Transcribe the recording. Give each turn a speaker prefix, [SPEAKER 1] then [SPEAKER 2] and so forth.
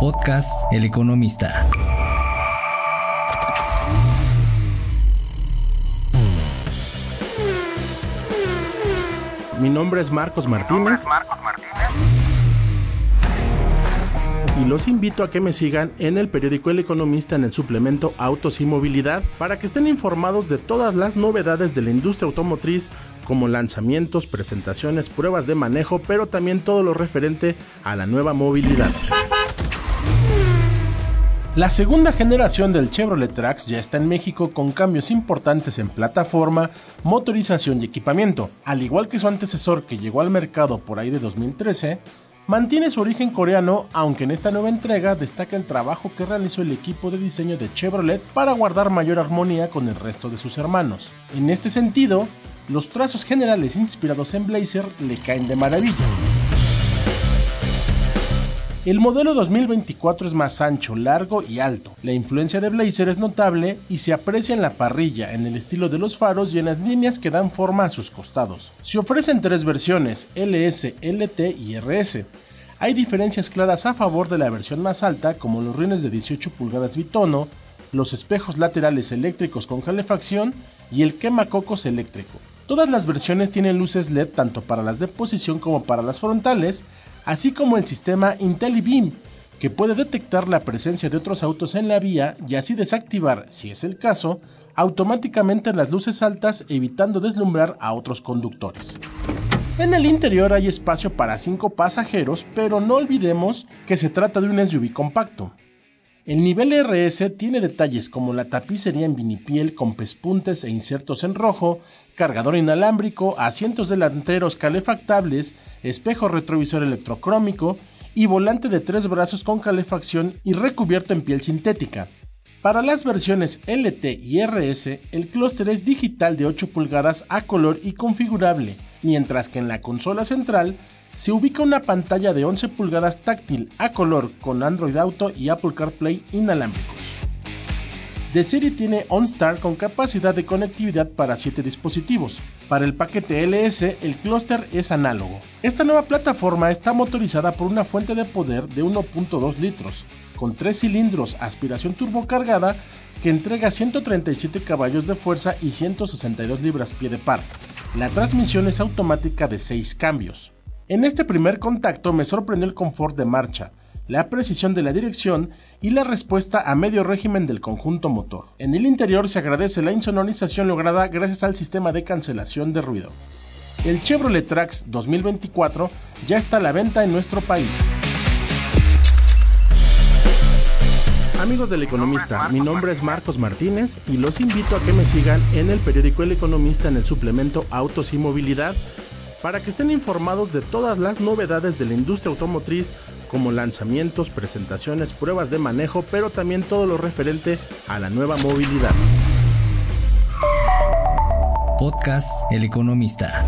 [SPEAKER 1] Podcast El Economista.
[SPEAKER 2] Mi nombre es Marcos Martínez. Y los invito a que me sigan en el periódico El Economista en el suplemento Autos y Movilidad para que estén informados de todas las novedades de la industria automotriz como lanzamientos, presentaciones, pruebas de manejo, pero también todo lo referente a la nueva movilidad. La segunda generación del Chevrolet Trax ya está en México con cambios importantes en plataforma, motorización y equipamiento. Al igual que su antecesor que llegó al mercado por ahí de 2013, mantiene su origen coreano, aunque en esta nueva entrega destaca el trabajo que realizó el equipo de diseño de Chevrolet para guardar mayor armonía con el resto de sus hermanos. En este sentido, los trazos generales inspirados en Blazer le caen de maravilla. El modelo 2024 es más ancho, largo y alto. La influencia de Blazer es notable y se aprecia en la parrilla, en el estilo de los faros y en las líneas que dan forma a sus costados. Se ofrecen tres versiones, LS, LT y RS. Hay diferencias claras a favor de la versión más alta, como los rines de 18 pulgadas bitono, los espejos laterales eléctricos con calefacción y el quemacocos eléctrico. Todas las versiones tienen luces LED tanto para las de posición como para las frontales, así como el sistema IntelliBeam, que puede detectar la presencia de otros autos en la vía y así desactivar, si es el caso, automáticamente las luces altas evitando deslumbrar a otros conductores. En el interior hay espacio para 5 pasajeros, pero no olvidemos que se trata de un SUV compacto. El nivel RS tiene detalles como la tapicería en vinipiel con pespuntes e insertos en rojo, cargador inalámbrico, asientos delanteros calefactables, espejo retrovisor electrocrómico y volante de tres brazos con calefacción y recubierto en piel sintética. Para las versiones LT y RS, el clúster es digital de 8 pulgadas a color y configurable, mientras que en la consola central se ubica una pantalla de 11 pulgadas táctil a color con Android Auto y Apple CarPlay inalámbricos. The serie tiene OnStar con capacidad de conectividad para 7 dispositivos. Para el paquete LS, el clúster es análogo. Esta nueva plataforma está motorizada por una fuente de poder de 1.2 litros, con 3 cilindros aspiración turbocargada que entrega 137 caballos de fuerza y 162 libras-pie de par. La transmisión es automática de 6 cambios. En este primer contacto me sorprendió el confort de marcha, la precisión de la dirección y la respuesta a medio régimen del conjunto motor. En el interior se agradece la insonorización lograda gracias al sistema de cancelación de ruido. El Chevrolet Trax 2024 ya está a la venta en nuestro país. Amigos del Economista, mi nombre es Marcos Martínez y los invito a que me sigan en el periódico El Economista en el suplemento Autos y Movilidad para que estén informados de todas las novedades de la industria automotriz como lanzamientos, presentaciones, pruebas de manejo, pero también todo lo referente a la nueva movilidad.
[SPEAKER 1] Podcast El Economista.